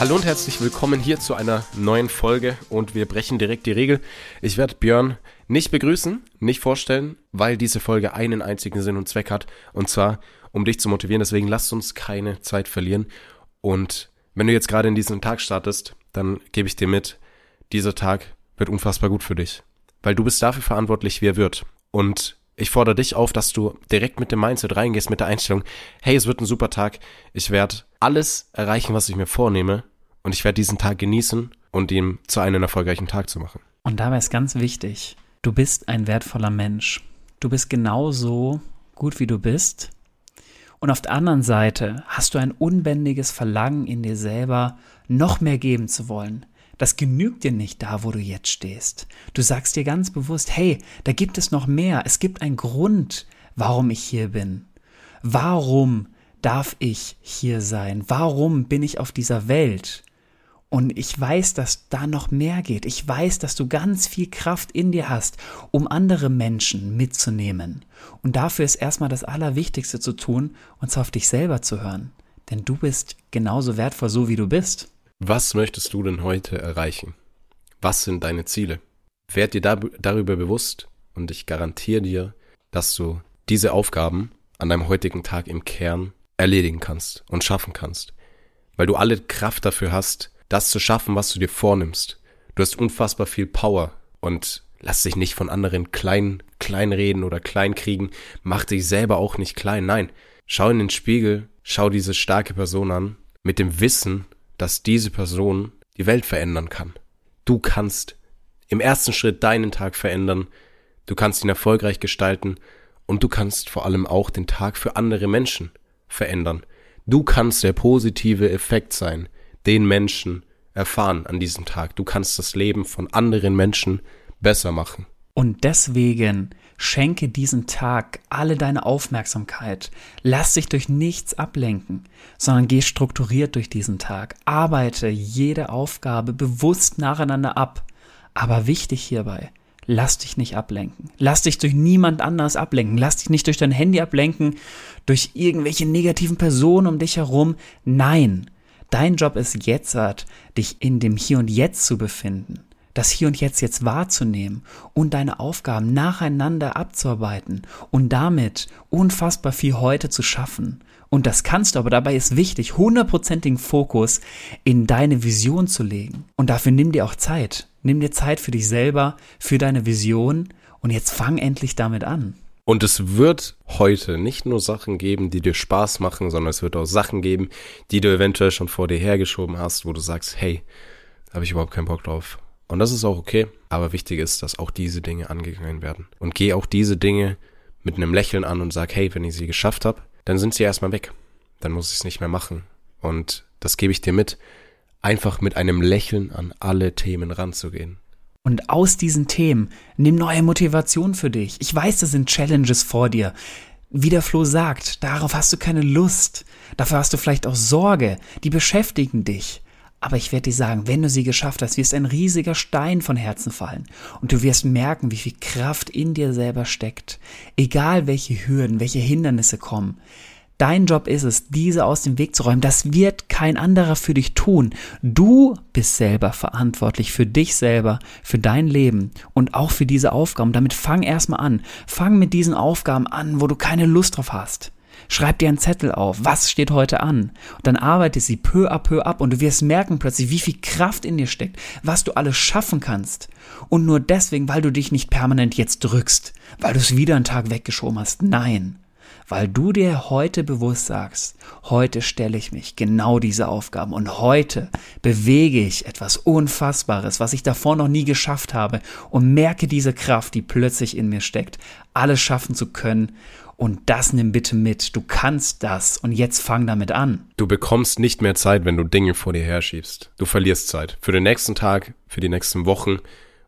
Hallo und herzlich willkommen hier zu einer neuen Folge und wir brechen direkt die Regel. Ich werde Björn nicht begrüßen, nicht vorstellen, weil diese Folge einen einzigen Sinn und Zweck hat und zwar um dich zu motivieren. Deswegen lasst uns keine Zeit verlieren und wenn du jetzt gerade in diesen Tag startest, dann gebe ich dir mit, dieser Tag wird unfassbar gut für dich, weil du bist dafür verantwortlich, wie er wird. Und ich fordere dich auf, dass du direkt mit dem Mindset reingehst, mit der Einstellung, hey, es wird ein super Tag, ich werde alles erreichen, was ich mir vornehme und ich werde diesen Tag genießen und ihn zu einem erfolgreichen Tag zu machen. Und dabei ist ganz wichtig, du bist ein wertvoller Mensch. Du bist genauso gut, wie du bist. Und auf der anderen Seite hast du ein unbändiges Verlangen in dir selber, noch mehr geben zu wollen, das genügt dir nicht da, wo du jetzt stehst. Du sagst dir ganz bewusst, hey, da gibt es noch mehr. Es gibt einen Grund, warum ich hier bin. Warum darf ich hier sein? Warum bin ich auf dieser Welt? Und ich weiß, dass da noch mehr geht. Ich weiß, dass du ganz viel Kraft in dir hast, um andere Menschen mitzunehmen. Und dafür ist erstmal das Allerwichtigste zu tun, und zwar auf dich selber zu hören. Denn du bist genauso wertvoll, so wie du bist. Was möchtest du denn heute erreichen? Was sind deine Ziele? Werd dir da, darüber bewusst und ich garantiere dir, dass du diese Aufgaben an deinem heutigen Tag im Kern erledigen kannst und schaffen kannst. Weil du alle Kraft dafür hast, das zu schaffen, was du dir vornimmst. Du hast unfassbar viel Power und lass dich nicht von anderen klein, klein reden oder klein kriegen. Mach dich selber auch nicht klein. Nein. Schau in den Spiegel, schau diese starke Person an, mit dem Wissen, dass diese Person die Welt verändern kann. Du kannst im ersten Schritt deinen Tag verändern, du kannst ihn erfolgreich gestalten und du kannst vor allem auch den Tag für andere Menschen verändern. Du kannst der positive Effekt sein, den Menschen erfahren an diesem Tag. Du kannst das Leben von anderen Menschen besser machen. Und deswegen Schenke diesen Tag alle deine Aufmerksamkeit. Lass dich durch nichts ablenken, sondern geh strukturiert durch diesen Tag. Arbeite jede Aufgabe bewusst nacheinander ab. Aber wichtig hierbei, lass dich nicht ablenken. Lass dich durch niemand anders ablenken. Lass dich nicht durch dein Handy ablenken, durch irgendwelche negativen Personen um dich herum. Nein. Dein Job ist jetzt, dich in dem Hier und Jetzt zu befinden das Hier und Jetzt jetzt wahrzunehmen und deine Aufgaben nacheinander abzuarbeiten und damit unfassbar viel heute zu schaffen. Und das kannst du, aber dabei ist wichtig, hundertprozentigen Fokus in deine Vision zu legen. Und dafür nimm dir auch Zeit. Nimm dir Zeit für dich selber, für deine Vision und jetzt fang endlich damit an. Und es wird heute nicht nur Sachen geben, die dir Spaß machen, sondern es wird auch Sachen geben, die du eventuell schon vor dir hergeschoben hast, wo du sagst, hey, da habe ich überhaupt keinen Bock drauf. Und das ist auch okay, aber wichtig ist, dass auch diese Dinge angegangen werden. Und geh auch diese Dinge mit einem Lächeln an und sag, hey, wenn ich sie geschafft habe, dann sind sie erstmal weg. Dann muss ich es nicht mehr machen. Und das gebe ich dir mit, einfach mit einem Lächeln an alle Themen ranzugehen. Und aus diesen Themen nimm neue Motivation für dich. Ich weiß, das sind Challenges vor dir. Wie der Flo sagt, darauf hast du keine Lust. Dafür hast du vielleicht auch Sorge. Die beschäftigen dich. Aber ich werde dir sagen, wenn du sie geschafft hast, wirst ein riesiger Stein von Herzen fallen. Und du wirst merken, wie viel Kraft in dir selber steckt. Egal welche Hürden, welche Hindernisse kommen. Dein Job ist es, diese aus dem Weg zu räumen. Das wird kein anderer für dich tun. Du bist selber verantwortlich für dich selber, für dein Leben und auch für diese Aufgaben. Damit fang erstmal an. Fang mit diesen Aufgaben an, wo du keine Lust drauf hast. Schreib dir einen Zettel auf, was steht heute an? Und dann arbeite sie peu à peu ab und du wirst merken plötzlich, wie viel Kraft in dir steckt, was du alles schaffen kannst. Und nur deswegen, weil du dich nicht permanent jetzt drückst, weil du es wieder einen Tag weggeschoben hast. Nein. Weil du dir heute bewusst sagst, heute stelle ich mich genau diese Aufgaben und heute bewege ich etwas Unfassbares, was ich davor noch nie geschafft habe und merke diese Kraft, die plötzlich in mir steckt, alles schaffen zu können und das nimm bitte mit. Du kannst das und jetzt fang damit an. Du bekommst nicht mehr Zeit, wenn du Dinge vor dir herschiebst. Du verlierst Zeit. Für den nächsten Tag, für die nächsten Wochen.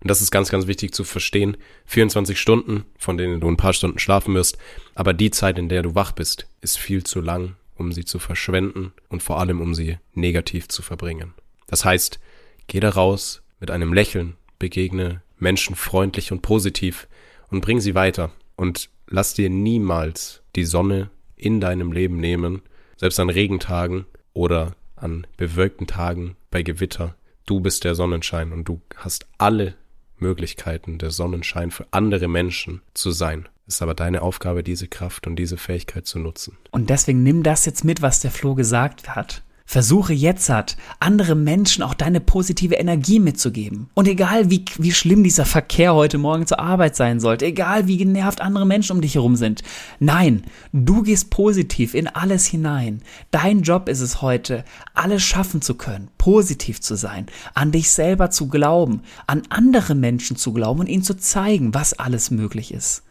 Und das ist ganz, ganz wichtig zu verstehen. 24 Stunden, von denen du ein paar Stunden schlafen wirst. Aber die Zeit, in der du wach bist, ist viel zu lang, um sie zu verschwenden und vor allem, um sie negativ zu verbringen. Das heißt, geh da raus mit einem Lächeln, begegne Menschen freundlich und positiv und bring sie weiter. Und lass dir niemals die Sonne in deinem Leben nehmen, selbst an Regentagen oder an bewölkten Tagen, bei Gewitter. Du bist der Sonnenschein und du hast alle Möglichkeiten, der Sonnenschein für andere Menschen zu sein. Ist aber deine Aufgabe, diese Kraft und diese Fähigkeit zu nutzen. Und deswegen nimm das jetzt mit, was der Flo gesagt hat. Versuche jetzt hat, andere Menschen auch deine positive Energie mitzugeben. Und egal wie, wie schlimm dieser Verkehr heute Morgen zur Arbeit sein sollte, egal wie genervt andere Menschen um dich herum sind. Nein, du gehst positiv in alles hinein. Dein Job ist es heute, alles schaffen zu können, positiv zu sein, an dich selber zu glauben, an andere Menschen zu glauben und ihnen zu zeigen, was alles möglich ist.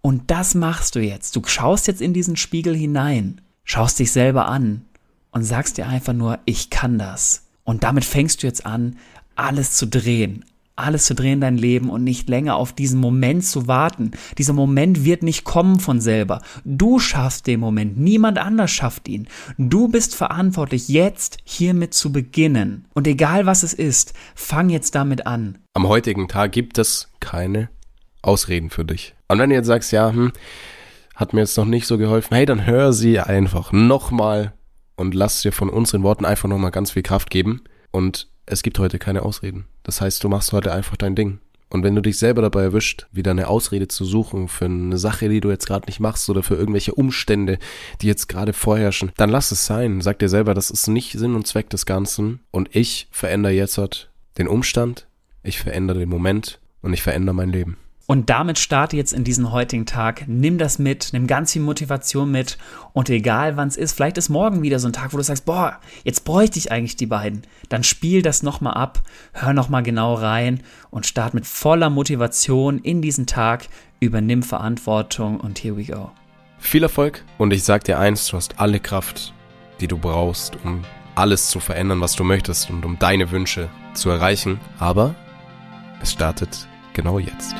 Und das machst du jetzt. Du schaust jetzt in diesen Spiegel hinein, schaust dich selber an und sagst dir einfach nur, ich kann das. Und damit fängst du jetzt an, alles zu drehen, alles zu drehen in dein Leben und nicht länger auf diesen Moment zu warten. Dieser Moment wird nicht kommen von selber. Du schaffst den Moment, niemand anders schafft ihn. Du bist verantwortlich, jetzt hiermit zu beginnen. Und egal was es ist, fang jetzt damit an. Am heutigen Tag gibt es keine Ausreden für dich. Und wenn du jetzt sagst, ja, hm, hat mir jetzt noch nicht so geholfen, hey, dann hör sie einfach nochmal und lass dir von unseren Worten einfach nochmal ganz viel Kraft geben. Und es gibt heute keine Ausreden. Das heißt, du machst heute einfach dein Ding. Und wenn du dich selber dabei erwischt, wieder eine Ausrede zu suchen für eine Sache, die du jetzt gerade nicht machst oder für irgendwelche Umstände, die jetzt gerade vorherrschen, dann lass es sein. Sag dir selber, das ist nicht Sinn und Zweck des Ganzen. Und ich verändere jetzt den Umstand, ich verändere den Moment und ich verändere mein Leben. Und damit starte jetzt in diesen heutigen Tag. Nimm das mit, nimm ganz viel Motivation mit. Und egal wann es ist, vielleicht ist morgen wieder so ein Tag, wo du sagst, boah, jetzt bräuchte ich eigentlich die beiden. Dann spiel das nochmal ab, hör nochmal genau rein und start mit voller Motivation in diesen Tag. Übernimm Verantwortung und here we go. Viel Erfolg und ich sag dir eins, du hast alle Kraft, die du brauchst, um alles zu verändern, was du möchtest und um deine Wünsche zu erreichen. Aber es startet genau jetzt.